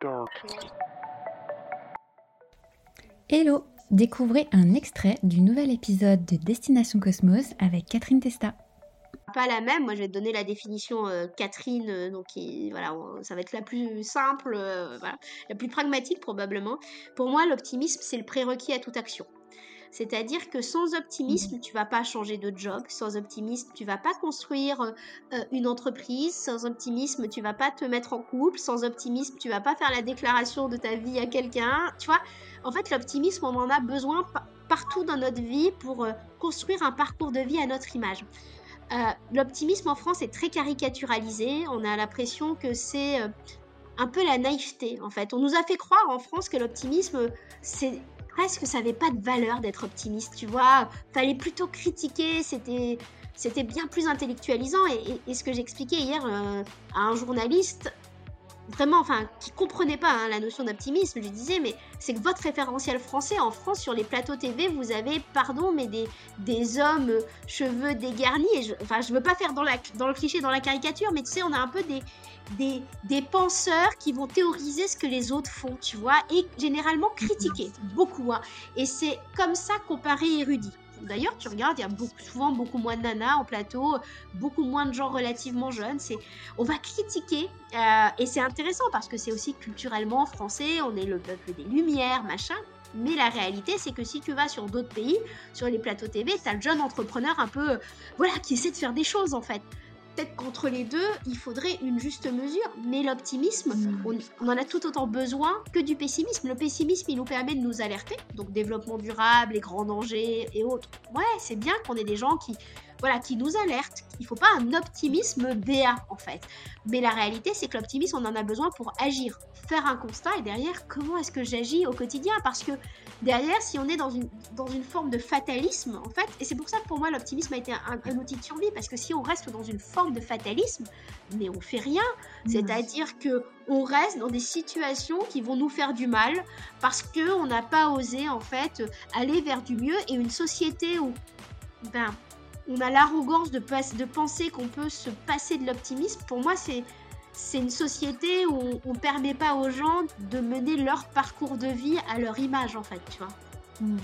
darkness. Hello Découvrez un extrait du nouvel épisode de Destination Cosmos avec Catherine Testa. Pas la même, moi je vais te donner la définition euh, Catherine, euh, donc voilà, ça va être la plus simple, euh, la plus pragmatique probablement. Pour moi, l'optimisme, c'est le prérequis à toute action. C'est-à-dire que sans optimisme, tu vas pas changer de job. Sans optimisme, tu vas pas construire euh, une entreprise. Sans optimisme, tu vas pas te mettre en couple. Sans optimisme, tu vas pas faire la déclaration de ta vie à quelqu'un. Tu vois, en fait, l'optimisme, on en a besoin partout dans notre vie pour euh, construire un parcours de vie à notre image. Euh, l'optimisme en France est très caricaturalisé. On a l'impression que c'est un peu la naïveté en fait. On nous a fait croire en France que l'optimisme c'est presque ça n'avait pas de valeur d'être optimiste, tu vois. Fallait plutôt critiquer, c'était c'était bien plus intellectualisant. Et, ce que j'expliquais hier euh, à un journaliste, vraiment, enfin, qui comprenait pas hein, la notion d'optimisme, je disais, mais c'est que votre référentiel français en France sur les plateaux TV, vous avez, pardon, mais des, des hommes cheveux dégarnis. Et je, enfin, je veux pas faire dans, la, dans le cliché, dans la caricature, mais tu sais, on a un peu des, des, des penseurs qui vont théoriser ce que les autres font, tu vois, et généralement critiquer, beaucoup. Hein. Et c'est comme ça qu'on paraît érudit. D'ailleurs, tu regardes, il y a beaucoup, souvent beaucoup moins de nanas en plateau, beaucoup moins de gens relativement jeunes. C'est, on va critiquer euh, et c'est intéressant parce que c'est aussi culturellement français. On est le peuple des lumières, machin. Mais la réalité, c'est que si tu vas sur d'autres pays, sur les plateaux TV, t'as le jeune entrepreneur un peu, voilà, qui essaie de faire des choses en fait peut-être qu'entre les deux, il faudrait une juste mesure. Mais l'optimisme, hmm. on, en a tout autant besoin que du pessimisme. Le pessimisme, il nous permet de nous alerter. Donc développement durable, les grands dangers et autres. Ouais, c'est bien qu'on ait des gens qui voilà, qui nous alerte. Il faut pas un optimisme béat en fait. Mais la réalité, c'est que l'optimisme, on en a besoin pour agir, faire un constat et derrière, comment est-ce que j'agis au quotidien? Parce que derrière, si on est dans une, dans une forme de fatalisme, en fait, et c'est pour ça que pour moi, l'optimisme a été un, outil de survie, parce que si on reste dans une forme de fatalisme, mais on fait rien. Mmh. C'est-à-dire que on reste dans des situations qui vont nous faire du mal parce que on n'a pas osé en fait aller vers du mieux et une société où ben on a l'arrogance de, penser qu'on peut se passer de l'optimisme, pour moi, c'est une société où on ne permet pas aux gens de mener leur parcours de vie à leur image, en fait, tu vois. Hmm.